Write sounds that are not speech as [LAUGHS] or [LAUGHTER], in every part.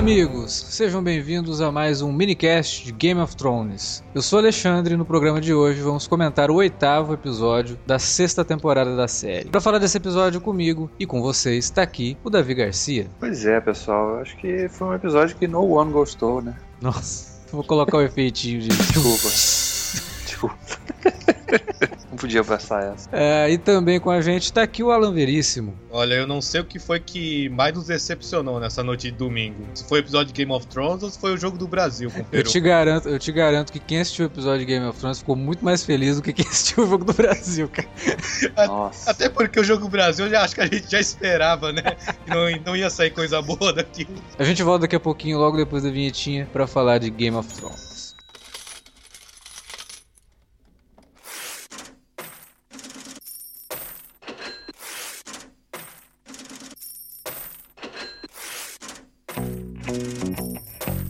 amigos, sejam bem-vindos a mais um minicast de Game of Thrones. Eu sou Alexandre e no programa de hoje vamos comentar o oitavo episódio da sexta temporada da série. Para falar desse episódio comigo e com vocês, está aqui o Davi Garcia. Pois é, pessoal, acho que foi um episódio que no one gostou, né? Nossa, vou colocar o efeitinho de. Desculpa. [LAUGHS] Desculpa. Podia passar essa. É, e também com a gente tá aqui o Alan Veríssimo. Olha, eu não sei o que foi que mais nos decepcionou nessa noite de domingo. Se foi o episódio de Game of Thrones ou se foi o jogo do Brasil com o Eu Peru. te garanto, eu te garanto que quem assistiu o episódio de Game of Thrones ficou muito mais feliz do que quem [LAUGHS] assistiu o jogo do Brasil, cara. Nossa. Até porque o jogo do Brasil eu já acho que a gente já esperava, né? Que não, não ia sair coisa boa daquilo. A gente volta daqui a pouquinho, logo depois da vinhetinha, pra falar de Game of Thrones.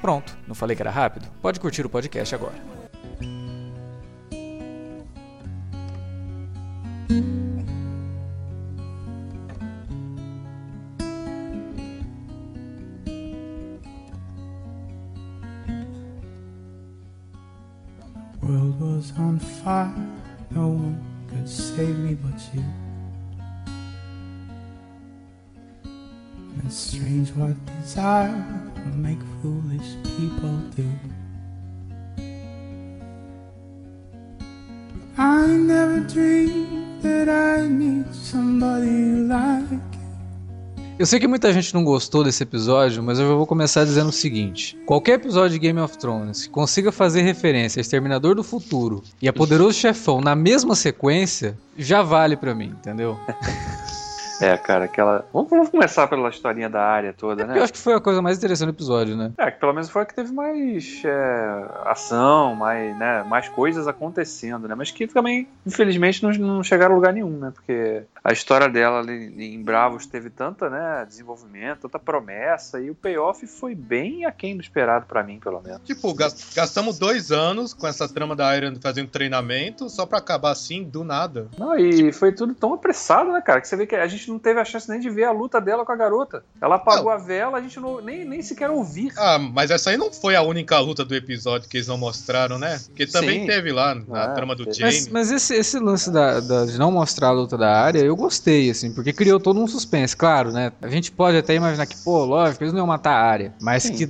Pronto, não falei que era rápido? Pode curtir o podcast agora. World was on fire, no one could save me but you. It's strange what desire make foolish people do. I never dreamed that I'd meet somebody like you. Eu sei que muita gente não gostou desse episódio, mas eu já vou começar dizendo o seguinte: qualquer episódio de Game of Thrones que consiga fazer referência a Exterminador do Futuro e a Poderoso Chefão na mesma sequência, já vale pra mim, entendeu? [LAUGHS] É, cara, aquela. Vamos, vamos começar pela historinha da área toda, né? Eu acho que foi a coisa mais interessante do episódio, né? É, que pelo menos foi a que teve mais é, ação, mais, né, mais coisas acontecendo, né? Mas que também, infelizmente, não, não chegaram a lugar nenhum, né? Porque a história dela ali em Bravos teve tanta, né, desenvolvimento, tanta promessa, e o payoff foi bem aquém do esperado pra mim, pelo menos. Tipo, gas- gastamos dois anos com essa trama da Iron fazendo treinamento só pra acabar assim, do nada. Não, e foi tudo tão apressado, né, cara? Que você vê que a gente não teve a chance nem de ver a luta dela com a garota. Ela apagou Não. a vela, a gente não, nem, nem sequer ouvir. Ah, mas essa aí não foi a única luta do episódio que eles não mostraram, né? Porque também Sim. teve lá na Ah, trama do teve. Jamie. Mas, mas esse, esse lance da, da- de não mostrar a luta da área, eu gostei, assim, porque criou todo um suspense, claro, né? A gente pode até imaginar que, pô, lógico, eles não iam matar a área, mas Sim. que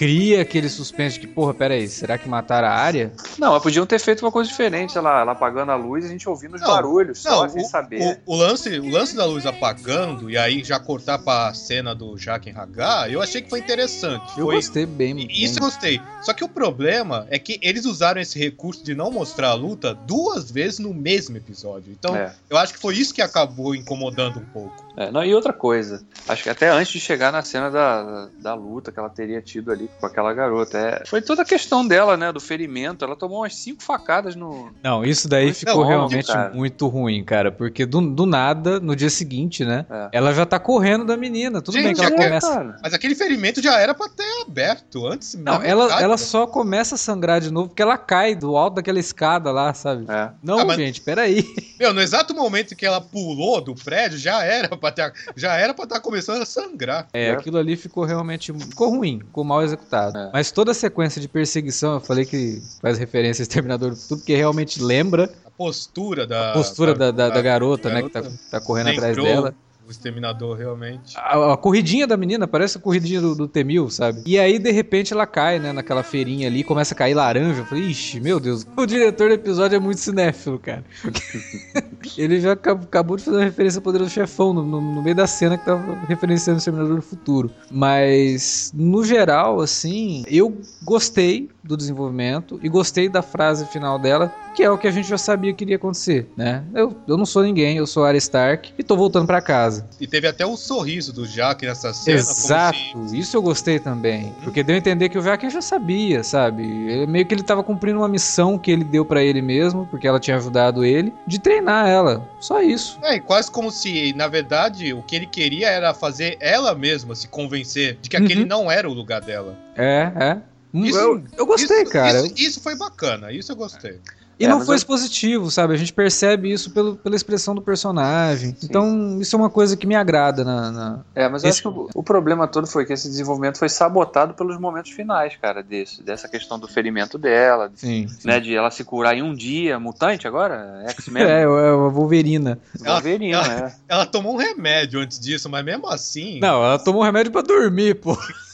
cria aquele suspense de que, porra, peraí, será que mataram a área? Não, mas podiam ter feito uma coisa diferente, lá, ela apagando a luz e a gente ouvindo os Não, barulhos, só Não, sem o, saber. o- o lance, o lance da luz apagando e aí já cortar pra cena do Jaqen Hagar, eu achei que foi interessante. Eu foi, gostei bem. E Isso eu bem. gostei. Só que o problema é que eles usaram esse recurso de não mostrar a luta duas vezes no mesmo episódio. Então, É. eu acho que foi isso que acabou incomodando um pouco. É, não, e outra coisa, acho que até antes de chegar na cena da, da luta que ela teria tido ali com aquela garota, é, foi toda a questão dela, né, do ferimento. Ela tomou umas cinco facadas no. Não, isso daí Não, ficou realmente cara. muito ruim, cara, porque do, do nada, no dia seguinte, né, É. ela já tá correndo da menina. Tudo Gente, bem que ela é, começa. cara. Mas aquele ferimento já era pra ter aberto antes. Não, ela, metade, ela né? só começa a sangrar de novo porque ela cai do alto daquela escada lá, sabe? É. Não, Ah, mas- gente, peraí. Meu, no exato momento que ela pulou do prédio, já era pra ter, já era pra estar começando a sangrar. É, É. aquilo ali ficou realmente. Ficou ruim, ficou mal executado. É. Mas toda a sequência de perseguição, eu falei que faz referência a Exterminador do Futuro, porque realmente lembra A postura da. a postura da, da, da garota, né, que tá, garota tá correndo atrás lembrou dela. O exterminador, realmente. A, a corridinha da menina parece a corridinha do, do Temil, sabe? E aí, de repente, ela cai, né, naquela feirinha ali, começa a cair laranja. Eu falei, ixi, meu Deus, o diretor do episódio é muito cinéfilo, cara. [LAUGHS] Ele já acab- acabou de fazer uma referência ao Poderoso Chefão no, no- no meio da cena que tava referenciando o Exterminador do Futuro. Mas, no geral, assim, eu gostei do desenvolvimento e gostei da frase final dela, que é o que a gente já sabia que iria acontecer, né? Eu, eu não sou ninguém, eu sou Arya Stark e tô voltando pra casa. E teve até o sorriso do Jack nessa cena. Exato, se... isso eu gostei também. Porque deu a entender que o Jack já sabia, sabe? Ele- meio que ele tava cumprindo uma missão que ele deu pra ele mesmo, porque ela tinha ajudado ele, de treinar ela. Só isso. É, e quase como se, na verdade, o que ele queria era fazer ela mesma se convencer de que aquele Uhum. não era o lugar dela. É, é. Isso- eu, eu gostei, Isso- cara. Isso, isso foi bacana, isso eu gostei. E É, não foi eu- expositivo, sabe? A gente percebe isso pelo, pela expressão do personagem. Então, isso é uma coisa que me agrada na. na- É, mas eu Esse- acho que o, o problema todo foi que esse desenvolvimento foi sabotado pelos momentos finais, cara, desse, dessa questão do ferimento dela, de, Sim. sim. né, de ela se curar em um dia, mutante agora, X-Men, [LAUGHS] É, é a Wolverina. Wolverine, ela- é. Ela tomou um remédio antes disso, mas mesmo assim. Não, ela tomou um remédio pra dormir, pô. [LAUGHS]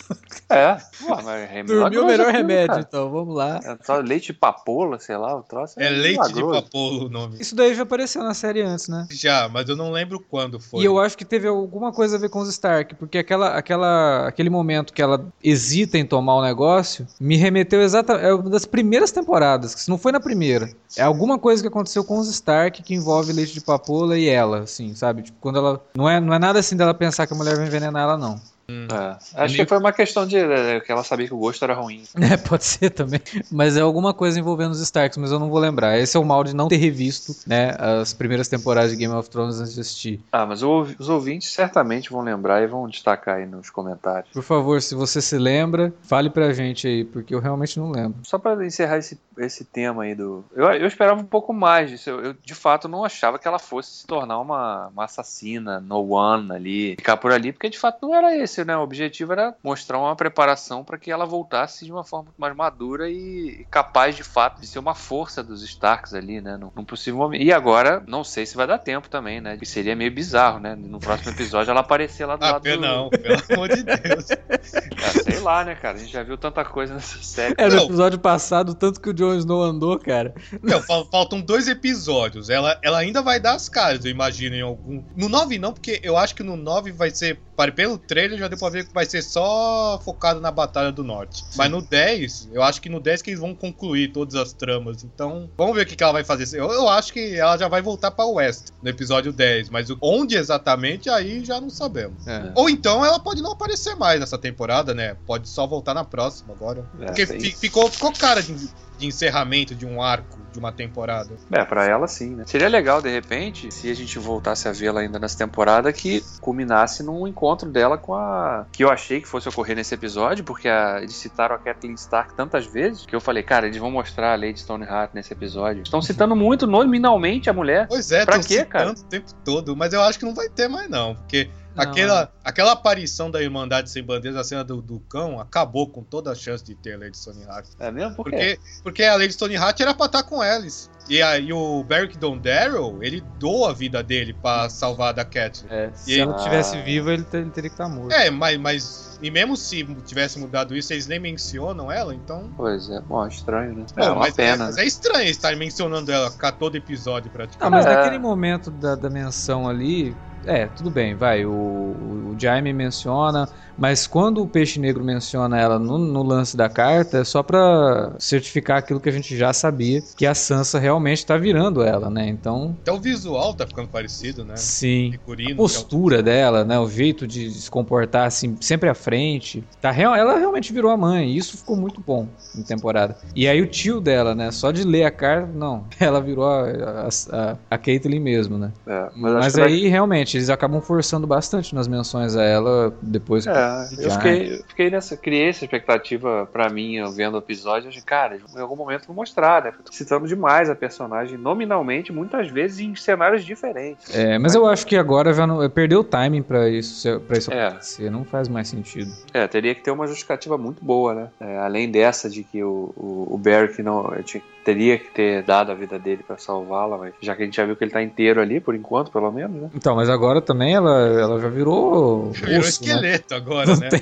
É, Pô, mas é Dormir é o melhor remédio, cara. então, vamos lá. É só leite de papoula, sei lá, o troço. É leite de milagroso. papoula o nome. Isso daí já apareceu na série antes, né? Já, mas eu não lembro quando foi. E eu acho que teve alguma coisa a ver com os Stark, porque aquela, aquela, aquele momento que ela hesita em tomar o negócio me remeteu exatamente. É uma das primeiras temporadas, que se não foi na primeira. É alguma coisa que aconteceu com os Stark que envolve leite de papoula e ela, assim, sabe? Tipo, quando ela. Não é, não é nada assim dela pensar que a mulher vai envenenar ela, não. É. Acho meio- que foi uma questão de é, que ela sabia que o gosto era ruim. [LAUGHS] É, pode ser também. Mas é alguma coisa envolvendo os Starks, mas eu não vou lembrar. Esse é o mal de não ter revisto, né, as primeiras temporadas de Game of Thrones antes de assistir. Ah, mas os ouvintes certamente vão lembrar e vão destacar aí nos comentários. Por favor, se você se lembra, fale pra gente aí, porque eu realmente não lembro. Só para encerrar esse, esse tema aí do. Eu, eu esperava um pouco mais disso. Eu, eu, de fato não achava que ela fosse se tornar uma, uma assassina, no one ali, ficar por ali, porque de fato não era esse, né? O objetivo era mostrar uma preparação para que ela voltasse de uma forma mais madura e capaz de fato de ser uma força dos Starks ali, né? Num, num possível momento. E agora, não sei se vai dar tempo também, né? Que seria meio bizarro, né? No próximo episódio ela aparecer lá do Ah, lado pe- do. não, pelo [LAUGHS] amor de Deus. Ah, sei lá, né, cara? A gente já viu tanta coisa nessa série. É, no episódio passado, tanto que o Jon Snow andou, cara. Não, fal- faltam dois episódios. Ela, ela ainda vai dar as caras, eu imagino, em algum. No 9 não, porque eu acho que no 9 vai ser. Para- Pelo trailer já deu pra ver que vai ser só focado na Batalha do Norte. Mas no 10, eu acho que no 10 que eles vão concluir todas as tramas. Então, vamos ver o que, que ela vai fazer. Eu, eu acho que ela já vai voltar pra West no episódio 10. Mas onde exatamente, aí já não sabemos. É. Ou então ela pode não aparecer mais nessa temporada, né? Pode só voltar na próxima agora. É, Porque ficou, ficou cara de, de encerramento de um arco, de uma temporada. É, pra ela sim, né? Seria legal, de repente, se a gente voltasse a vê-la ainda nessa temporada, que culminasse num encontro dela com a. Que eu achei que fosse ocorrer nesse episódio, porque a- eles citaram a Kathleen Stark tantas vezes, que eu falei, cara, eles vão mostrar a Lady Stoneheart nesse episódio. Estão citando muito nominalmente a mulher. Pois é, Pra quê, cara? o tempo todo, mas eu acho que não vai ter mais não, porque aquela, aquela aparição da Irmandade Sem Bandeiras, a cena do, do cão, acabou com toda a chance de ter a Lady Stoneheart. É mesmo? Por quê? Porque, porque a Lady Stoneheart era pra estar com eles. E, a, e o Beric Dondarrow, ele doa a vida dele pra salvar a da Catelyn. É, se E- ela tivesse Ah. viva, ele, te- ele teria que estar morto. É, mas, mas... E mesmo se tivesse mudado isso, eles nem mencionam ela, então... Pois é, bom, estranho, né? Pô, é uma mas, pena. é, mas é estranho estarem mencionando ela a todo episódio, Ah, praticamente. mas É. naquele momento da, da menção ali, é, tudo bem, vai. O, o, o Jaime menciona, mas quando o Peixe Negro menciona ela no, no lance da carta, é só pra certificar aquilo que a gente já sabia, que a Sansa realmente tá virando ela, né? Então, Até o visual tá ficando parecido, né? sim. Figurino, A postura dela, né? O jeito de se comportar assim, sempre à frente. Tá real, ela realmente virou a mãe. E isso ficou muito bom na temporada. E aí o tio dela, né? Só de ler a carta, não. [LAUGHS] Ela virou a, a, a, a Caitlyn mesmo, né? É, mas Mas aí, realmente, eles acabam forçando bastante nas menções a ela depois que. É, eu Já. fiquei, eu fiquei nessa, criei essa expectativa pra mim, eu vendo o episódio, eu achei, cara, em algum momento vão mostrar, né? Citando demais a personagem, nominalmente, muitas vezes em cenários diferentes. É, mas eu acho que agora já não, perdeu o timing pra isso, pra isso É. acontecer. Não faz mais sentido. É, teria que ter uma justificativa muito boa, né? É, além dessa de que o, o, o Beric não eu tinha- teria que ter dado a vida dele pra salvá-la, mas já que a gente já viu que ele tá inteiro ali, por enquanto, pelo menos, né? Então, mas agora também ela, ela já virou. Virou osso, né? esqueleto agora, né? [LAUGHS]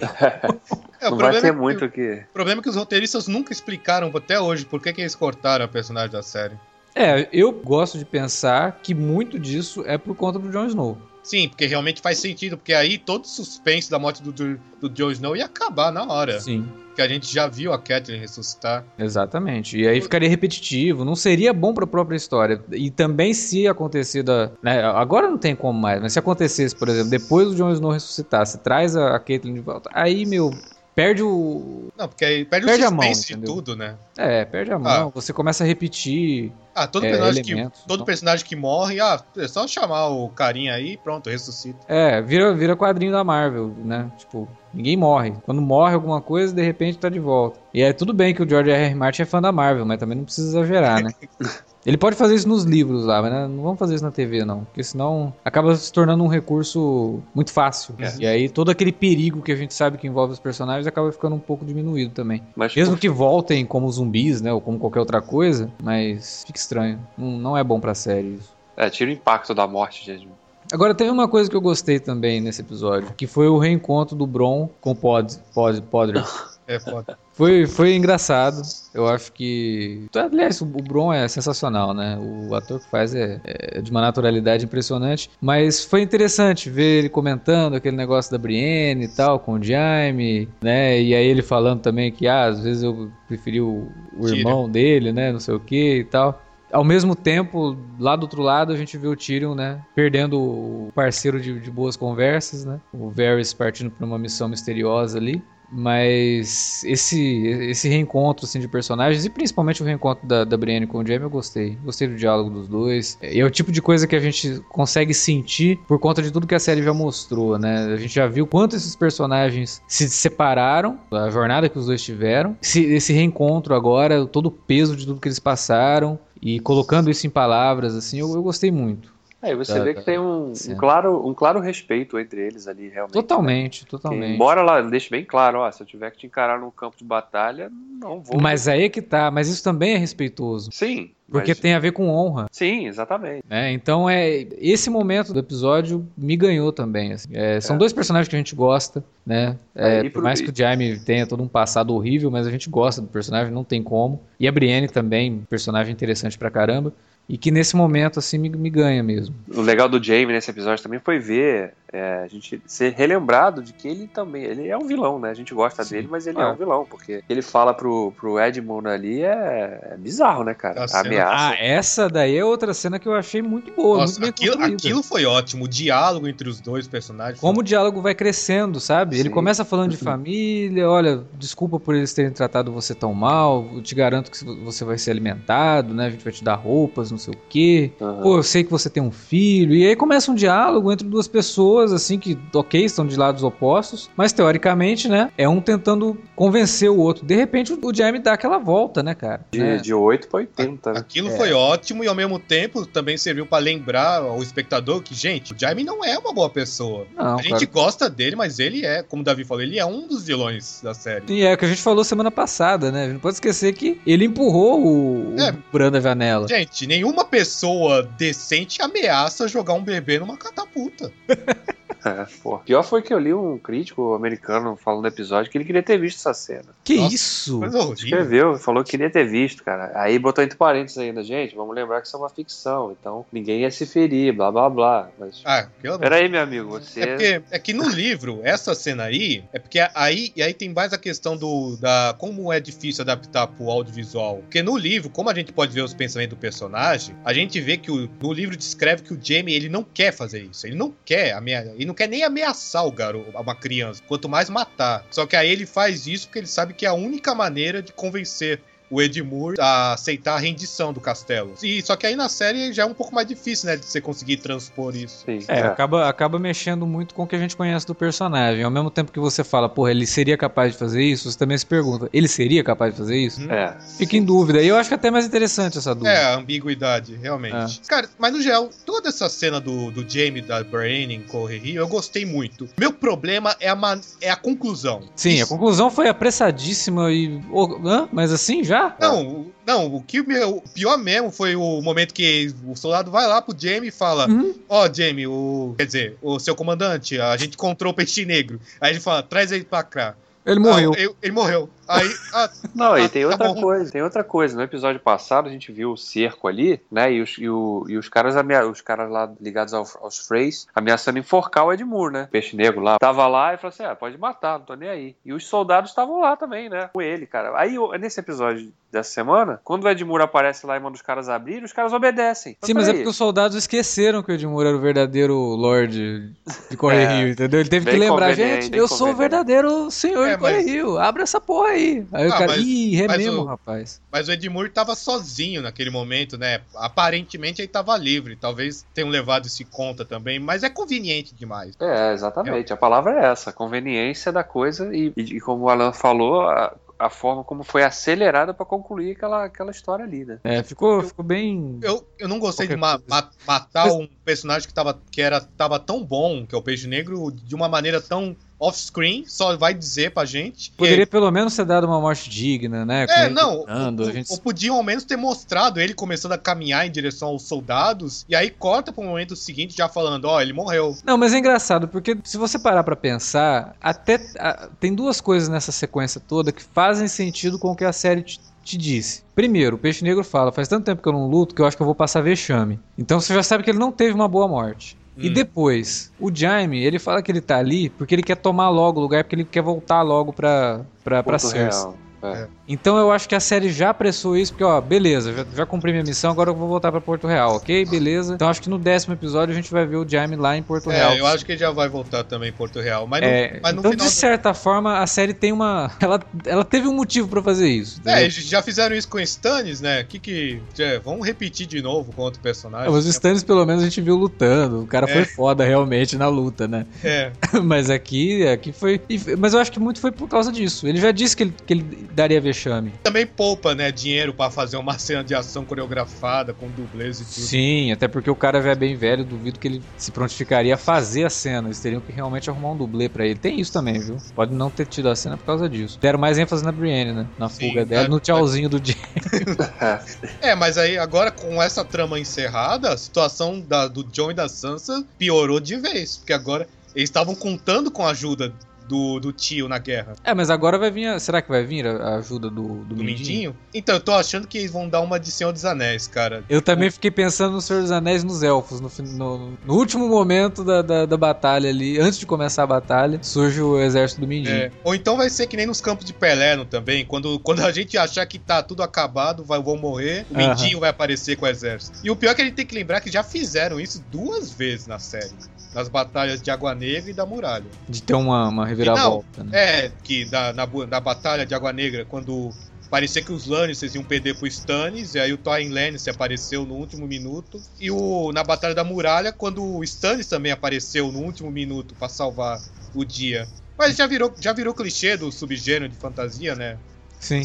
É, o não vai problema ter é que- muito o que. O problema é que os roteiristas nunca explicaram até hoje por que, que eles cortaram a personagem da série. É, eu gosto de pensar que muito disso é por conta do Jon Snow. Sim, porque realmente faz sentido, porque aí todo o suspense da morte do, do, do Jon Snow ia acabar na hora. Sim. que a gente já viu a Catelyn ressuscitar. Exatamente. E aí ficaria repetitivo, não seria bom pra própria história. E também se acontecer da. né, agora não tem como mais, mas se acontecesse, por exemplo, depois do Jon Snow ressuscitar, se traz a, a Caitlyn de volta, aí, meu, perde o. Não, porque aí perde, Perde o a mão, suspense de tudo, né? É, perde a mão, você começa a repetir. Ah, todo É, personagem que todo então. personagem que morre, ah, é só chamar o carinha aí, e pronto, ressuscita. É, vira, vira quadrinho da Marvel, né? Tipo, ninguém morre. Quando morre alguma coisa, de repente tá de volta. E é tudo bem que o George R. R. Martin é fã da Marvel, mas também não precisa exagerar, né? [LAUGHS] Ele pode fazer isso nos livros lá, mas né, não vamos fazer isso na TV, não. Porque senão acaba se tornando um recurso muito fácil. É. E aí todo aquele perigo que a gente sabe que envolve os personagens acaba ficando um pouco diminuído também. Mas Mesmo que voltem como zumbis, né? Ou como qualquer outra coisa, mas fica estranho. Não, não é bom pra série isso. É, tira o impacto da morte, gente. Agora teve uma coisa que eu gostei também nesse episódio, que foi o reencontro do Bron com o Pod, Pod, Podrick. [LAUGHS] É foda. Foi, foi engraçado. Eu acho que. Aliás, o Bron é sensacional, né? O ator que faz é, é de uma naturalidade impressionante. Mas foi interessante ver ele comentando aquele negócio da Brienne e tal, com o Jaime, né? E aí ele falando também que, ah, às vezes eu preferi o, o irmão dele, né? Não sei o que e tal. Ao mesmo tempo, lá do outro lado, a gente vê o Tyrion, né? Perdendo o parceiro de, de boas conversas, né? O Varys partindo para uma missão misteriosa ali. Mas esse, esse reencontro assim, de personagens, e principalmente o reencontro da, da Brienne com o Jaime, eu gostei. Gostei do diálogo dos dois. E é o tipo de coisa que a gente consegue sentir por conta de tudo que a série já mostrou, né? A gente já viu quanto esses personagens se separaram, a jornada que os dois tiveram. Esse, esse reencontro agora, todo o peso de tudo que eles passaram. E colocando isso em palavras, assim, eu, eu gostei muito. Aí você Da- vê que tem um, um claro, um claro respeito entre eles ali, realmente. Totalmente, Que, totalmente. embora lá deixe bem claro, ó, se eu tiver que te encarar num campo de batalha, não vou. Mas aí é que tá, mas isso também é respeitoso. Sim. Porque mas- tem a ver com honra. Sim, exatamente. né? Então é esse momento do episódio me ganhou também. assim. É, são É. dois personagens que a gente gosta, né? É, É, por pro- mais que o Jaime tenha todo um passado horrível, mas a gente gosta do personagem, não tem como. E a Brienne também, personagem interessante pra caramba. E que nesse momento assim me, me ganha mesmo. O legal do Jamie nesse episódio também foi ver é, a gente ser relembrado de que ele também ele é um vilão, né? A gente gosta Sim. dele, mas ele Ah. é um vilão, porque ele fala pro, pro Edmund ali é, é bizarro, né, cara? A A, ameaça. Ah, essa daí é outra cena que eu achei muito boa, Nossa, muito aquilo, aquilo foi ótimo. O diálogo entre os dois personagens. Como o diálogo vai crescendo, sabe? Ele Sim. começa falando de família, olha, desculpa por eles terem tratado você tão mal, eu te garanto que você vai ser alimentado, né? A gente vai te dar roupas, não sei o quê. Aham. Pô, eu sei que você tem um filho. E aí começa um diálogo entre duas pessoas, assim, que, ok, estão de lados opostos, mas teoricamente, né? É um tentando convencer o outro. De repente o Jaime dá aquela volta, né, cara? de, Né? de 8 pra 80, né? Aquilo É. foi ótimo e ao mesmo tempo também serviu pra lembrar ao espectador que, gente, o Jaime não é uma boa pessoa. Não, a gente claro. gosta dele, mas ele é, como o Davi falou, ele é um dos vilões da série. E é o que a gente falou semana passada, né? A gente não pode esquecer que ele empurrou o, o É. Bran da janela. Gente, nenhuma pessoa decente ameaça jogar um bebê numa catapulta. [LAUGHS] É, pô. Pior foi que eu li um crítico americano falando do episódio que ele queria ter visto essa cena. Que Nossa, isso? Coisa horrível. Escreveu, falou que queria ter visto, cara. Aí botou entre parênteses ainda, gente, vamos lembrar que isso é uma ficção, então ninguém ia se ferir, blá blá blá. Mas. Ah, amor Peraí, meu amigo, você. É porque é que no livro, essa cena aí, é porque aí, e aí tem mais a questão do da como é difícil adaptar pro audiovisual. Porque no livro, como a gente pode ver os pensamentos do personagem, a gente vê que o, no livro descreve que o Jamie, ele não quer fazer isso. Ele não quer amea- ele não quer nem ameaçar o garoto, uma criança, quanto mais matar. Só que aí ele faz isso porque ele sabe que é a única maneira de convencer o Edmure a aceitar a rendição do castelo. E só que aí na série já é um pouco mais difícil, né, de você conseguir transpor isso. Sim, É, é. Acaba, acaba mexendo muito com o que a gente conhece do personagem. Ao mesmo tempo que você fala, porra, ele seria capaz de fazer isso, você também se pergunta, ele seria capaz de fazer isso? É. Fica em dúvida. E eu acho que é até mais interessante essa dúvida. É, a ambiguidade, realmente. Cara, mas no geral, toda essa cena do, do Jamie da Brain em Corre Rio, eu gostei muito. Meu problema é a, man- é a conclusão. Sim, a Isso- conclusão foi apressadíssima e. Oh, hã? Mas assim já? Não, o- não, o que o pior mesmo foi o momento que o soldado vai lá pro Jamie e fala: Uhum. Ó, Jamie, o. Quer dizer, o seu comandante, a gente encontrou o peixe negro. Aí ele fala: traz ele pra cá. Ele morreu. Ah, ele, ele morreu. Aí. ah, Não, e Ah, tem tá outra bom. coisa, tem outra coisa. No episódio passado a gente viu o cerco ali, né? E os, e o- e os caras amea- os caras lá ligados ao- aos Freys ameaçando enforcar o Edmure, né? Peixe negro lá. Tava lá e falou assim: ah, pode matar, não tô nem aí. E os soldados estavam lá também, né? Com ele, cara. Aí, nesse episódio dessa semana, quando o Edmure aparece lá e manda os caras abrir, os caras obedecem. Sim, mas é peraí. porque os soldados esqueceram que o Edmure era o verdadeiro Lorde de Corre [LAUGHS] É, Rio, entendeu? Ele teve que lembrar, gente, eu sou o verdadeiro senhor É, de Corre mas- Rio, abre essa porra aí. Aí o Ah, cara, mas- ih, mas rememo, o- rapaz. Mas o Edmure tava sozinho naquele momento, né? Aparentemente ele tava livre. Talvez tenham levado isso em conta também, mas é conveniente demais. É, exatamente. A palavra é essa, conveniência da coisa e, e- e como o Alan falou, a, a forma como foi acelerada pra concluir aquela, aquela história ali, né? É, ficou, ficou bem... Eu, eu não gostei de ma- ma- matar um personagem que, tava, que era, tava tão bom, que é o Peixe Negro, de uma maneira tão off-screen, só vai dizer pra gente. Poderia pelo menos ter dado uma morte digna, né? É, não. lutando, Ou, a gente... ou podiam ao menos ter mostrado ele começando a caminhar em direção aos soldados, e aí corta pro momento seguinte já falando, ó, ele morreu. Não, mas é engraçado, porque se você parar pra pensar, até a- tem duas coisas nessa sequência toda que fazem sentido com o que a série te, te disse. Primeiro, o Peixe Negro fala, faz tanto tempo que eu não luto que eu acho que eu vou passar vexame. Então você já sabe que ele não teve uma boa morte. E Hum. depois, o Jaime, ele fala que ele tá ali porque ele quer tomar logo o lugar, porque ele quer voltar logo pra, pra, pra Cersei. real. É. Então eu acho que a série já apressou isso, porque, ó, beleza, já, já cumpri minha missão, agora eu vou voltar pra Porto Real, ok? Beleza. Então acho que no décimo episódio a gente vai ver o Jaime lá em Porto Real. É, eu acho que ele já vai voltar também em Porto Real. Mas no, É, mas no então, final. de certa forma, a série tem uma. [LAUGHS] Ela, ela teve um motivo pra fazer isso. É, entendeu? eles já fizeram isso com Stannis, né? Que que. é, vamos repetir de novo com outro personagem. Os Stannis, pelo menos, a gente viu lutando. O cara É. foi foda realmente na luta, né? É. [LAUGHS] Mas aqui, aqui foi. Mas eu acho que muito foi por causa disso. Ele já disse que ele, que ele daria vexame. Também poupa, né? Dinheiro pra fazer uma [LAUGHS] cena de ação coreografada com dublês e tudo. Sim, até porque o cara já é bem velho, duvido que ele se prontificaria a fazer a cena. Eles teriam que realmente arrumar um dublê pra ele. Tem isso também, viu? Pode não ter tido a cena por causa disso. Deram mais ênfase na Brienne, né? Na Sim, fuga dela, é, no tchauzinho do dia. [LAUGHS] É, mas aí agora com essa trama encerrada, a situação da- do John e da Sansa piorou de vez. Porque agora eles estavam contando com a ajuda do, do tio na guerra. É, mas agora vai vir. a- Será que vai vir a ajuda do, do, Do Mindinho? Mindinho? Então, eu tô achando que eles vão dar uma de Senhor dos Anéis, cara. Eu também fiquei pensando no Senhor dos Anéis e nos Elfos. No, no- no último momento da, da, da batalha ali, antes de começar a batalha, surge o exército do Mindinho. É. Ou então vai ser que nem nos campos de Pelerno também. Quando, quando a gente achar que tá tudo acabado, vai, vão morrer, o. Mindinho vai aparecer com o exército. E o pior é que a gente tem que lembrar que já fizeram isso duas vezes na série. Nas batalhas de Água Negra e da Muralha. De ter uma, uma reviravolta. né? É, que da, na, na batalha de Água Negra, quando parecia que os Lannisters iam perder pro Stannis, e aí o Tywin Lannister apareceu no último minuto. E o, na batalha da Muralha, quando o Stannis também apareceu no último minuto pra salvar o dia. Mas já virou, já virou clichê do subgênero de fantasia, né? Sim.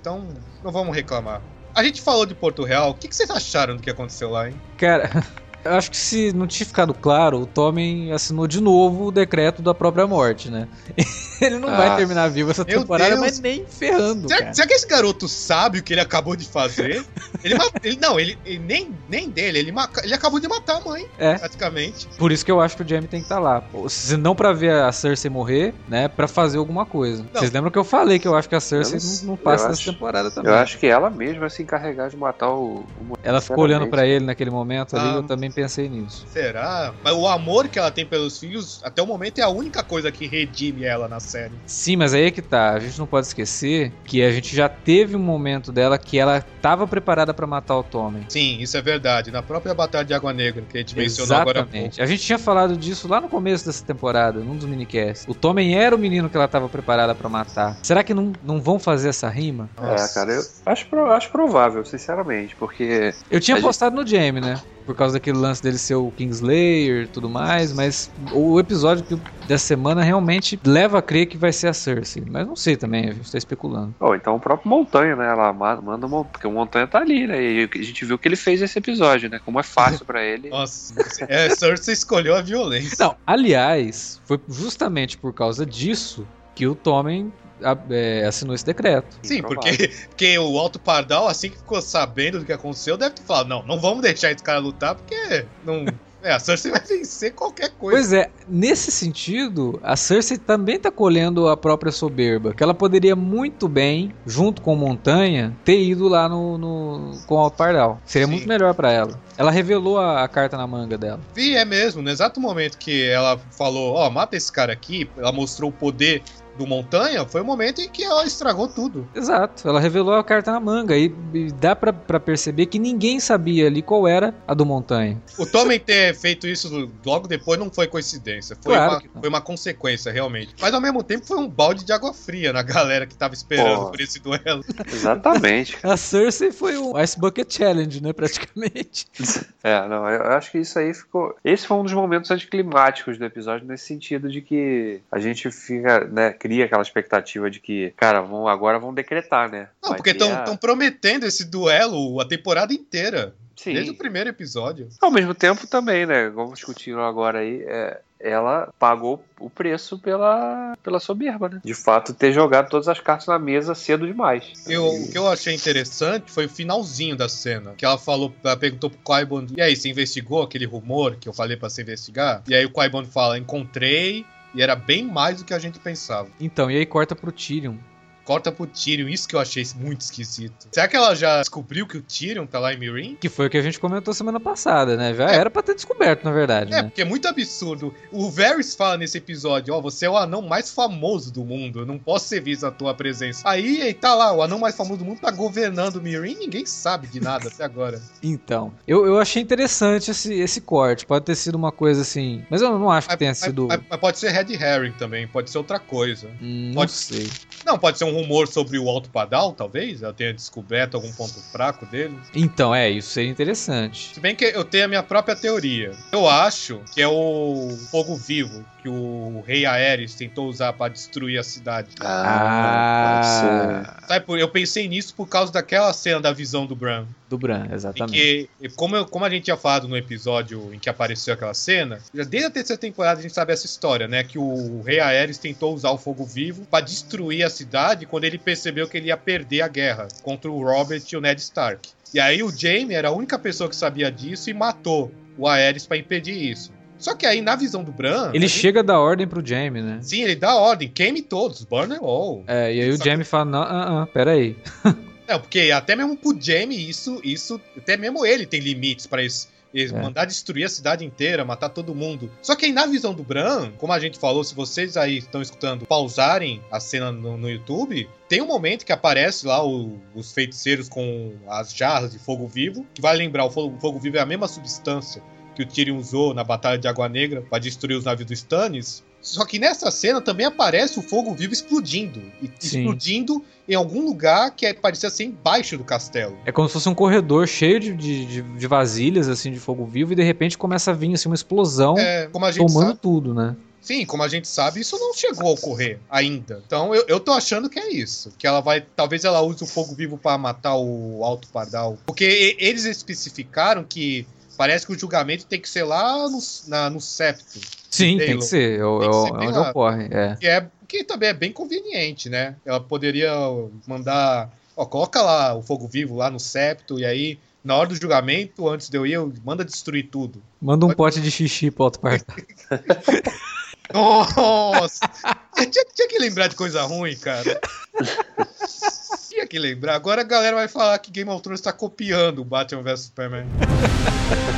Então, não vamos reclamar. A gente falou de Porto Real, o que, que vocês acharam do que aconteceu lá, hein? Cara, [LAUGHS] eu acho que se não tinha ficado claro, o Tommen assinou de novo o decreto da própria morte, né? [LAUGHS] Ele não vai Ah. terminar vivo essa temporada, Deus. mas nem ferrando, Será, cara. será que esse garoto sabe o que ele acabou de fazer? Ele, [LAUGHS] ele- não, ele, ele nem, nem dele, ele, ele acabou de matar a mãe, É. praticamente. Por isso que eu acho que o Jaime tem que estar lá. pô. Se não pra ver a Cersei morrer, né? Pra fazer alguma coisa. Vocês lembram que eu falei que eu acho que a Cersei não- não, não passa acho- temporada também. Eu acho que ela mesma vai se encarregar de matar o. o Ela ficou olhando sinceramente. pra ele naquele momento ali, Ah. eu também pensei nisso. Será? Mas o amor que ela tem pelos filhos, até o momento, é a única coisa que redime ela na série. Sim, mas aí é que tá. A gente não pode esquecer que a gente já teve um momento dela que ela tava preparada pra matar o Tommen. Sim, isso é verdade. Na própria Batalha de Água Negra, que a gente mencionou agora há pouco. Exatamente. A gente tinha falado disso lá no começo dessa temporada, num dos minicasts. O Tommen era o menino que ela tava preparada pra matar. Será que não, não vão fazer essa rima? É, cara, eu acho, acho provável, sinceramente, porque. Eu tinha A gente- apostado no Jaime, né? Por causa daquele lance dele ser o Kingslayer e tudo mais, mas o episódio dessa semana realmente leva a crer que vai ser a Cersei. Mas não sei também, a gente tá especulando. Ou então o próprio Montanha, né? Ela ma- manda o Mon- porque o Montanha tá ali, né? E a gente viu o que ele fez nesse episódio, né? Como é fácil pra ele. [LAUGHS] Nossa, é, Cersei escolheu a violência. Não, aliás, foi justamente por causa disso que o Tommen a- é, assinou esse decreto. Sim, porque, porque o Alto Pardal, assim que ficou sabendo do que aconteceu, deve ter falado: não, não vamos deixar esse cara lutar, porque não. [LAUGHS] É, a Cersei vai vencer qualquer coisa. Pois é, nesse sentido, a Cersei também tá colhendo a própria soberba. Que ela poderia muito bem, junto com Montanha, ter ido lá no, no com o Alto Pardal. Seria Sim. muito melhor pra ela. Ela revelou a, a carta na manga dela. E é mesmo, no exato momento que ela falou, ó, mata esse cara aqui, ela mostrou o poder do Montanha, foi o momento em que ela estragou tudo. Exato, ela revelou a carta na manga e, e dá pra, pra perceber que ninguém sabia ali qual era a do Montanha. O Tommen ter feito isso logo depois não foi coincidência, foi, Claro uma, foi uma consequência, realmente. Mas ao mesmo tempo foi um balde de água fria na galera que tava esperando Pô. por esse duelo. Exatamente. [LAUGHS] A Cersei foi um Ice Bucket Challenge, né, praticamente. É, não, eu acho que isso aí ficou. Esse foi um dos momentos anticlimáticos do episódio, nesse sentido de que a gente fica, né, cria aquela expectativa de que, cara, vão, agora vão decretar, né? Não, Vai porque estão a- prometendo esse duelo a temporada inteira. Sim. Desde o primeiro episódio. Ao mesmo tempo também, né? Como discutiram agora aí, é, ela pagou o preço pela, pela soberba, né? De fato, ter jogado todas as cartas na mesa cedo demais. Eu, o que eu achei interessante foi o finalzinho da cena. Que ela falou, ela perguntou pro Qui-Gon, e aí, você investigou aquele rumor que eu falei pra você investigar? E aí o Qui-Gon fala, encontrei, e era bem mais do que a gente pensava. Então, e aí corta pro Tyrion. Corta pro Tyrion, isso que eu achei muito esquisito. Será que ela já descobriu que o Tyrion tá lá em Meereen? Que foi o que a gente comentou semana passada, né? Já É. era pra ter descoberto, na verdade, É, né? porque é muito absurdo. O Varys fala nesse episódio, ó, você é o anão mais famoso do mundo, eu não posso ser visto a tua presença. Aí, aí tá lá, o anão mais famoso do mundo tá governando Meereen, ninguém sabe de nada até agora. [LAUGHS] Então, eu, eu achei interessante esse, esse corte. Pode ter sido uma coisa assim. Mas eu não acho que tenha Mas- sido. mas- pode ser Red Herring também, pode ser outra coisa. Hum, não pode- sei. Não, pode ser um rumor sobre o Alto Padal, talvez. Ela tenha descoberto algum ponto fraco dele. Então, é, isso seria interessante. Se bem que eu tenho a minha própria teoria. Eu acho que é o fogo vivo que o rei Aerys tentou usar pra destruir a cidade. Ah. Ah, Sabe, por- eu pensei nisso por causa daquela cena da visão do Bran. Do Bran, exatamente. que, como, eu- como a gente tinha falado no episódio em que apareceu aquela cena, já desde a terceira temporada a gente sabe essa história, né? Que o rei Aerys tentou usar o fogo vivo pra destruir a cidade quando ele percebeu que ele ia perder a guerra contra o Robert e o Ned Stark. E aí o Jaime era a única pessoa que sabia disso e matou o Aerys pra impedir isso. Só que aí, na visão do Bran. Ele gente- chega a dar ordem pro Jaime, né? Sim, ele dá ordem, queime todos, burn all. É, e aí o Jaime fala: não, ah, ah, pera aí. [LAUGHS] É, porque até mesmo pro Jamie, isso, isso, até mesmo ele tem limites pra isso. Ele É. mandar destruir a cidade inteira, matar todo mundo. Só que aí na visão do Bran, como a gente falou, se vocês aí estão escutando, pausarem a cena no, no YouTube, tem um momento que aparece lá o- os feiticeiros com as jarras de fogo vivo, que vai lembrar, o fogo, o fogo vivo é a mesma substância que o Tyrion usou na Batalha de Água Negra pra destruir os navios do Stannis. Só que nessa cena também aparece o fogo vivo explodindo. E Sim. explodindo em algum lugar que é- parecia ser embaixo do castelo. É como se fosse um corredor cheio de, de, de- vasilhas, assim, de fogo vivo, e de repente começa a vir, assim, uma explosão É, tomando sabe, tudo, né? sim, como a gente sabe, isso não chegou a ocorrer ainda. Então eu, eu tô achando que é isso. Que ela vai. Talvez ela use o fogo vivo pra matar o Alto Pardal. Porque eles especificaram que parece que o julgamento tem que ser lá no, na- no septo. Sim, tem que ser. É, o- Tem que é o- ser é onde lá. ocorre. É. Que, é, que também é bem conveniente, né? Ela poderia mandar. Ó, coloca lá o fogo vivo lá no septo, e aí, na hora do julgamento, antes de eu ir, eu manda destruir tudo. Manda um Pode- pote de xixi pro Alto. [LAUGHS] [LAUGHS] Nossa! Eu tinha, tinha que lembrar de coisa ruim, cara. tinha que lembrar. Agora a galera vai falar que Game of Thrones tá copiando o Batman vs Superman. [LAUGHS]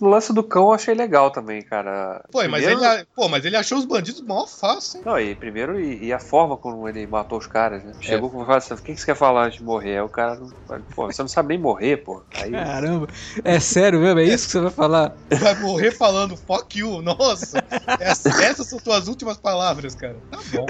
O, lance do cão eu achei legal também, cara. Pô, mas Primeiro- ele, pô, mas ele achou os bandidos mó fácil, hein? Não, e primeiro, e, e a forma como ele matou os caras, É. né? Chegou com o assim, o que, você quer falar antes de morrer? Aí o cara não. Pô, você não sabe nem morrer, pô. Aí. Caramba. É sério mesmo? É isso que você vai falar? Vai morrer falando fuck you. Nossa! Essa- essas são tuas últimas palavras, cara. Tá bom.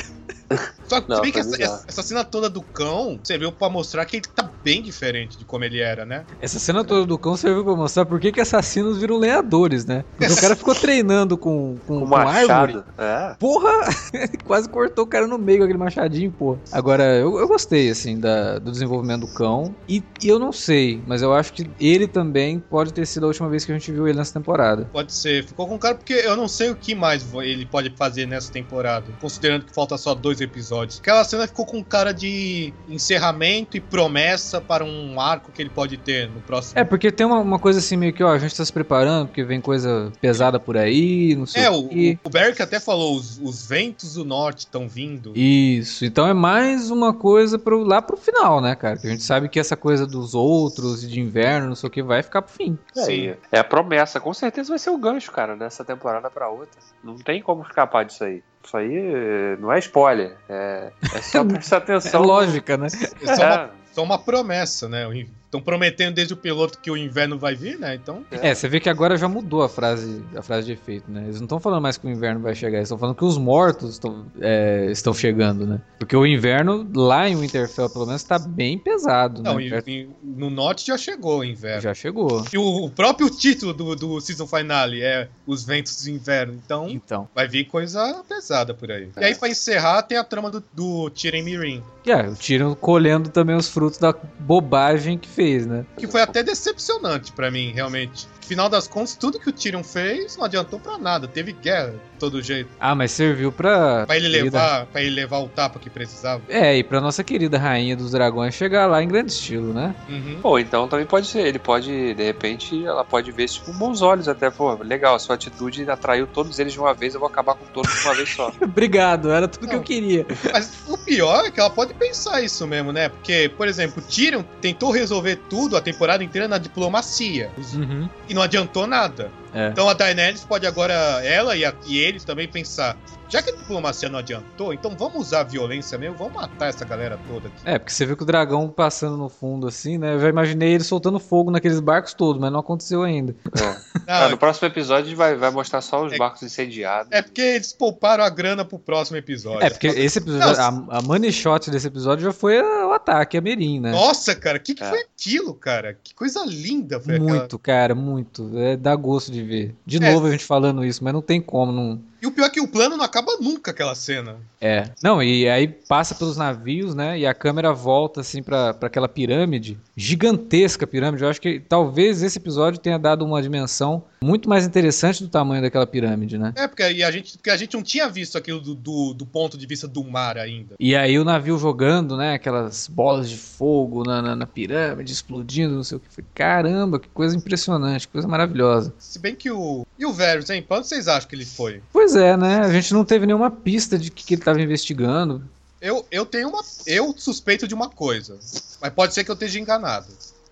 Só que Não, se bem que essa, essa- essa cena toda do cão serviu pra mostrar que ele tá bem diferente de como ele era, né? Essa cena toda do cão serviu pra mostrar por que, que assassinos viram lenhadores, né? Porque o cara ficou treinando com, com, Com com árvore. machado. É. Porra! [LAUGHS] Quase cortou o cara no meio com aquele machadinho, pô. Agora, eu, eu gostei, assim, da, do desenvolvimento do cão. E, e eu não sei, mas eu acho que ele também pode ter sido a última vez que a gente viu ele nessa temporada. Pode ser. Ficou com cara porque eu não sei o que mais ele pode fazer nessa temporada, considerando que falta só dois episódios. Aquela cena ficou com cara de encerramento e promessa para um arco que ele pode ter no próximo. É, porque tem uma, uma coisa assim meio que, ó, a gente tá se preparando, porque vem coisa pesada por aí, não sei É, o o, quê. o Beric até falou, os, os ventos do norte estão vindo. Isso, então é mais uma coisa pro, lá pro final, né, cara? Que a gente sabe que essa coisa dos outros e de inverno, não sei o que, vai ficar pro fim. É, é a promessa. Com certeza vai ser o gancho, cara, dessa temporada pra outra. Não tem como escapar disso aí. Isso aí não é spoiler. É, é só [LAUGHS] prestar É atenção. lógica, né? É só, uma, É, só uma promessa, né? Estão prometendo desde o piloto que o inverno vai vir, né? Então. É, você vê que agora já mudou a frase, a frase de efeito, né? Eles não estão falando mais que o inverno vai chegar, eles estão falando que os mortos estão é, estão chegando, né? Porque o inverno lá em Winterfell, pelo menos, tá bem pesado, Não, né? Perto- no norte já chegou o inverno. Já chegou. E o, o próprio título do, do season finale é Os Ventos do Inverno. Então. Então. Vai vir coisa pesada por aí. E aí, pra encerrar, tem a trama do, do Tyrion Mirin. É, o Tyrion colhendo também os frutos da bobagem que fez, né? Que foi até decepcionante pra mim, realmente. Final das contas, tudo que o Tyrion fez não adiantou pra nada. Teve guerra, todo jeito. Ah, mas serviu pra. Pra ele querida- levar, pra ele levar o tapa que precisava. É, e pra nossa querida rainha dos dragões chegar lá em grande estilo, né? Uhum. Ou então também pode ser, ele pode, de repente, ela pode ver isso com bons olhos até, pô, legal, a sua atitude atraiu todos eles de uma vez, eu vou acabar com todos de uma vez só. [LAUGHS] Obrigado, era tudo que eu Não. queria. Mas o pior é que ela pode pensar isso mesmo, né? Porque, por exemplo, o Tyrion tentou resolver tudo a temporada inteira na diplomacia. Uhum. E não adiantou nada. É. Então a Daenerys pode agora, ela e, a- e eles também pensar, já que a diplomacia não adiantou, então vamos usar a violência mesmo, vamos matar essa galera toda aqui. É, porque você viu que o dragão passando no fundo assim, né? Eu já imaginei ele soltando fogo naqueles barcos todos, mas não aconteceu ainda. É. Não, Ah, no próximo episódio a gente vai, vai mostrar só os É- barcos incendiados. é porque eles pouparam a grana pro próximo episódio. É, porque esse episódio, a, a money shot desse episódio já foi o ataque a Merim, né? Nossa, cara, o que, que É. foi aquilo, cara? Que coisa linda foi aquela. Muito, cara, muito. É, dá gosto de ver. De É. novo a gente falando isso, mas não tem como, não. E o pior é que o plano não acaba nunca, aquela cena. É. Não, e aí passa pelos navios, né? E a câmera volta assim pra aquela pirâmide, gigantesca pirâmide. Eu acho que talvez esse episódio tenha dado uma dimensão muito mais interessante do tamanho daquela pirâmide, né? É, porque a gente, porque a gente não tinha visto aquilo do, do, do ponto de vista do mar ainda. E aí o navio jogando, né? Aquelas bolas de fogo na, na, na pirâmide, explodindo, não sei o que. Foi. Caramba, que coisa impressionante, que coisa maravilhosa. Se bem que o. E o Varys, hein? Onde vocês acham que ele foi? Pois é, né? A gente não teve nenhuma pista de que, que ele estava investigando. Eu, eu tenho uma. Eu suspeito de uma coisa. Mas pode ser que eu esteja enganado.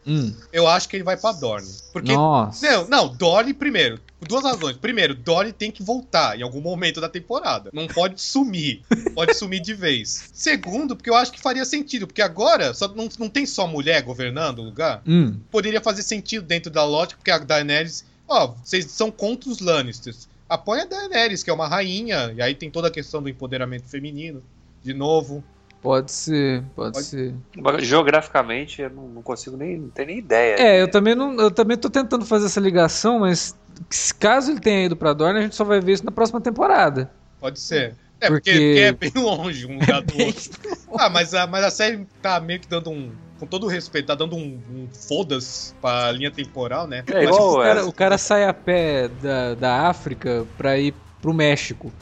Hum, Eu acho que ele vai pra Dorne. Porque. nossa. Não, não, Dorne primeiro. Por duas razões. Primeiro, Dorne tem que voltar em algum momento da temporada. Não pode sumir. Pode sumir de vez. Segundo, porque eu acho que faria sentido. Porque agora só, não, não tem só mulher governando o lugar. Hum, Poderia fazer sentido dentro da lógica, porque a Daenerys. Ó, vocês são contra os Lannisters. Apoia a Daenerys, que é uma rainha. E aí tem toda a questão do empoderamento feminino. De novo. pode ser, pode, Pode- ser. Agora, Geograficamente, eu não, não consigo nem, não tenho nem ideia. É, eu também não, eu também tô tentando fazer essa ligação, mas se- caso ele tenha ido pra Dorne, a gente só vai ver isso na próxima temporada. Pode ser. É, Porque- porque, é bem [LAUGHS] longe um lugar do [LAUGHS] outro. Ah, mas a, mas a série tá meio que dando um. Com todo o respeito, tá dando um, um foda-se pra linha temporal, né? É Mas, igual tipo, o, cara, o cara sai a pé da, da África pra ir pro México.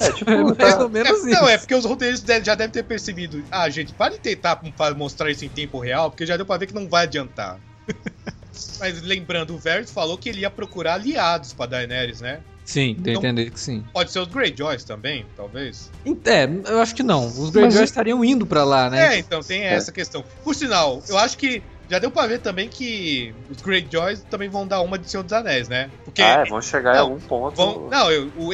É, tipo, [LAUGHS] É mais tá- ou menos É, isso. não, é porque os roteiristas já devem ter percebido. Ah, gente, para de tentar mostrar isso em tempo real, porque já deu pra ver que não vai adiantar. [LAUGHS] Mas lembrando, o Varys falou que ele ia procurar aliados pra Daenerys, né? Sim, deu a Então- entender que sim. Pode ser os Greyjoys também, talvez. É, eu acho que não. Os Greyjoys Mas- estariam indo pra lá, né? É, então tem essa questão. Por sinal, eu acho que já deu pra ver também que os Greyjoys também vão dar uma de Senhor dos Anéis, né? Porque Ah, é, vão chegar Não, em algum ponto. vão, não, eu, o,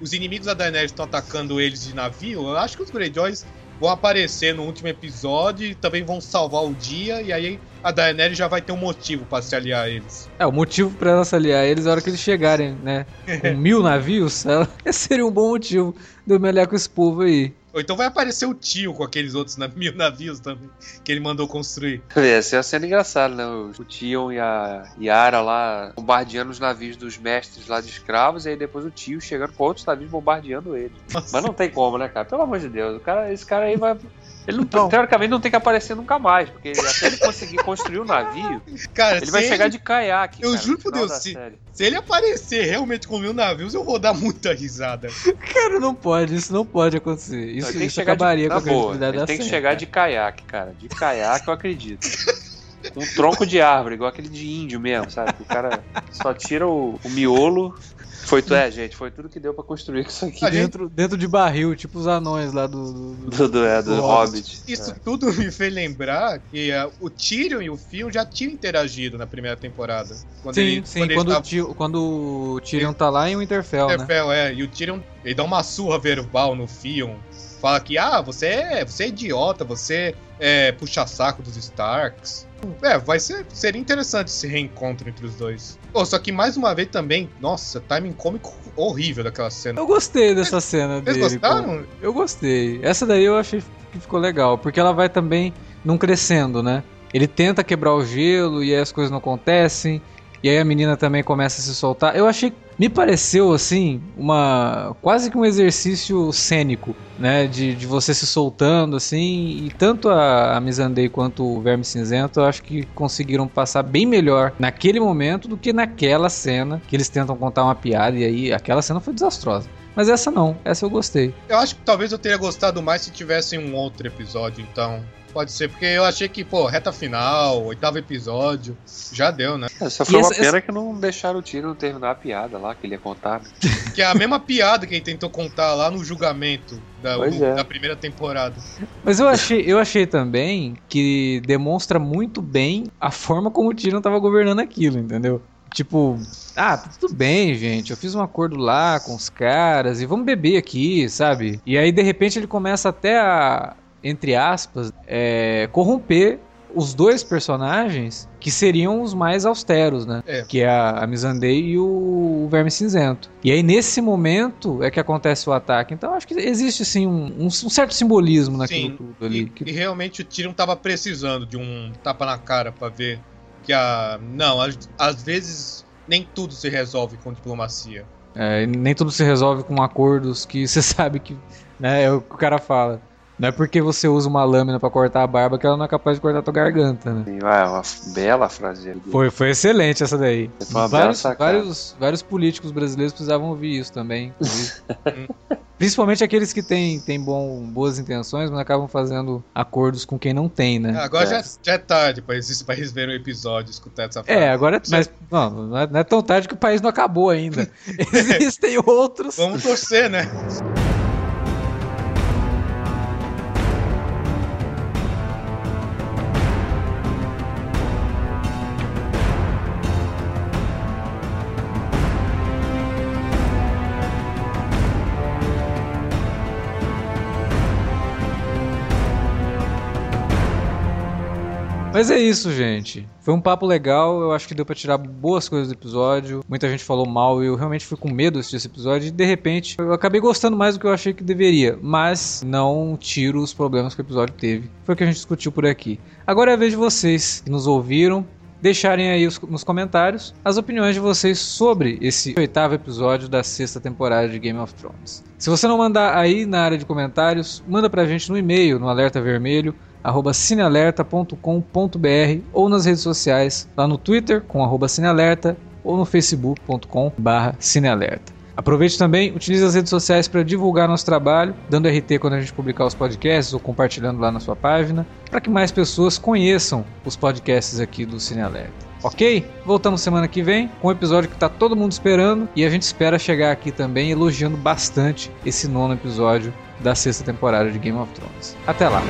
os inimigos da Daenerys estão atacando eles de navio. Eu acho que os Greyjoys vão aparecer no último episódio e também vão salvar o dia e aí a Daenerys já vai ter um motivo pra se aliar a eles. É, o motivo pra ela se aliar a eles, a hora que eles chegarem, né? [LAUGHS] Com mil navios, ela [LAUGHS] seria um bom motivo de eu me aliar com esse povo aí. Ou então vai aparecer o tio com aqueles outros [LAUGHS] mil navios também, que ele mandou construir. Essa é a cena engraçada, né? O o Tion e a Yara lá bombardeando os navios dos mestres lá de escravos, e aí depois o tio chegando com outros navios bombardeando ele. Nossa. Mas não tem como, né, cara? Pelo amor de Deus, o cara, esse cara aí vai. Ele não, Então. teoricamente não tem que aparecer nunca mais, porque ele- até ele [LAUGHS] conseguir construir o navio, Cara, ele vai chegar de caiaque. Eu cara, juro por Deus, se-. Se ele aparecer realmente com mil navios, eu vou dar muita risada. [LAUGHS] Cara, não pode, isso não pode acontecer. Ele Isso, tem que isso chegar acabaria de, com a credibilidade Ele da tem que série, chegar cara. de caiaque, cara. De caiaque eu acredito. Um tronco de árvore, igual aquele de índio mesmo, sabe? O cara só tira o, o miolo. Foi, tu- é, gente, foi tudo que deu pra construir isso aqui. A gente- Dentro, dentro de barril, tipo os anões lá do. do- do- Do, é, do do Hobbit. Isso É. tudo me fez lembrar que ah, o Tyrion e o Theon já tinham interagido na primeira temporada. Quando Sim, ele, sim, quando ele quando, tava o tio- quando o Tyrion tá lá em Winterfell, né? Winterfell, é, e o Tyrion, ele dá uma surra verbal no Theon. Fala que, ah, você é, você é idiota, você é puxa-saco dos Starks. É, vai ser, seria interessante esse reencontro entre os dois. Pô, só que mais uma vez também, nossa, timing cômico horrível daquela cena. Eu gostei dessa cena Vocês dele. pô. gostaram? Eu gostei. Essa daí eu achei que ficou legal, porque ela vai também não crescendo, né? Ele tenta quebrar o gelo e aí as coisas não acontecem. E aí a menina também começa a se soltar. Eu achei, me pareceu assim, uma quase que um exercício cênico, né, de, de você se soltando assim, e tanto a, a Missandei quanto o Verme Cinzento, eu acho que conseguiram passar bem melhor naquele momento do que naquela cena que eles tentam contar uma piada e aí aquela cena foi desastrosa. Mas essa não, essa eu gostei. Eu acho que talvez eu teria gostado mais se tivesse um outro episódio, então. Pode ser, porque eu achei que, pô, reta final, oitavo episódio, já deu, né? É, Só foi E uma essa- pena que não deixaram o Tyrion terminar a piada lá, que ele ia contar. né? [LAUGHS] Que é a mesma piada que ele tentou contar lá no julgamento da, do- é. da primeira temporada. Mas eu achei, eu achei também que demonstra muito bem a forma como o Tyrion tava governando aquilo, entendeu? Tipo, ah, tá tudo bem, gente. Eu fiz um acordo lá com os caras e vamos beber aqui, sabe? E aí, de repente, ele começa até a, entre aspas, é, corromper os dois personagens que seriam os mais austeros, né? É. Que é a, a Missandei e o, o Verme Cinzento. E aí, nesse momento, é que acontece o ataque. Então, acho que existe, sim, um, um- um certo simbolismo naquilo Sim, tudo ali. E, que- e realmente o Tyrion tava precisando de um tapa na cara pra ver que a. Não, às, vezes nem tudo se resolve com diplomacia. É, nem tudo se resolve com acordos que [LAUGHS] você sabe que. Né, é o que o cara fala. Não é porque você usa uma lâmina pra cortar a barba que ela não é capaz de cortar a tua garganta, né? E, ah, uma bela frase. Foi, foi excelente essa daí. Foi uma bela Vários, vários, vários políticos brasileiros precisavam ouvir isso também. [LAUGHS] Principalmente aqueles que têm, têm bom, boas intenções, mas acabam fazendo acordos com quem não tem, né? Agora É. já, já é tarde pra eles, pra eles verem o episódio e escutar essa frase. É, agora. Mas não, não é, não é tão tarde que o país não acabou ainda. [LAUGHS] Existem outros. Vamos torcer, né? Mas é isso, gente. Foi um papo legal. Eu acho que deu pra tirar boas coisas do episódio. Muita gente falou mal e eu realmente fui com medo de assistir esse episódio. E de repente eu acabei gostando mais do que eu achei que deveria. Mas não tiro os problemas que o episódio teve. Foi o que a gente discutiu por aqui. Agora é a vez de vocês que nos ouviram. Deixarem aí os- nos comentários as opiniões de vocês sobre esse oitavo episódio da sexta temporada de Game of Thrones. Se você não mandar aí na área de comentários, manda pra gente no e-mail, no alerta vermelho, arroba cinealerta.com.br ou nas redes sociais, lá no Twitter com arroba cinealerta ou no facebook.com barra cinealerta. Aproveite também, utilize as redes sociais para divulgar nosso trabalho, dando RT quando a gente publicar os podcasts ou compartilhando lá na sua página, para que mais pessoas conheçam os podcasts aqui do Cinealerta. Ok? Voltamos semana que vem com um episódio que está todo mundo esperando e a gente espera chegar aqui também elogiando bastante esse nono episódio da sexta temporada de Game of Thrones. Até lá!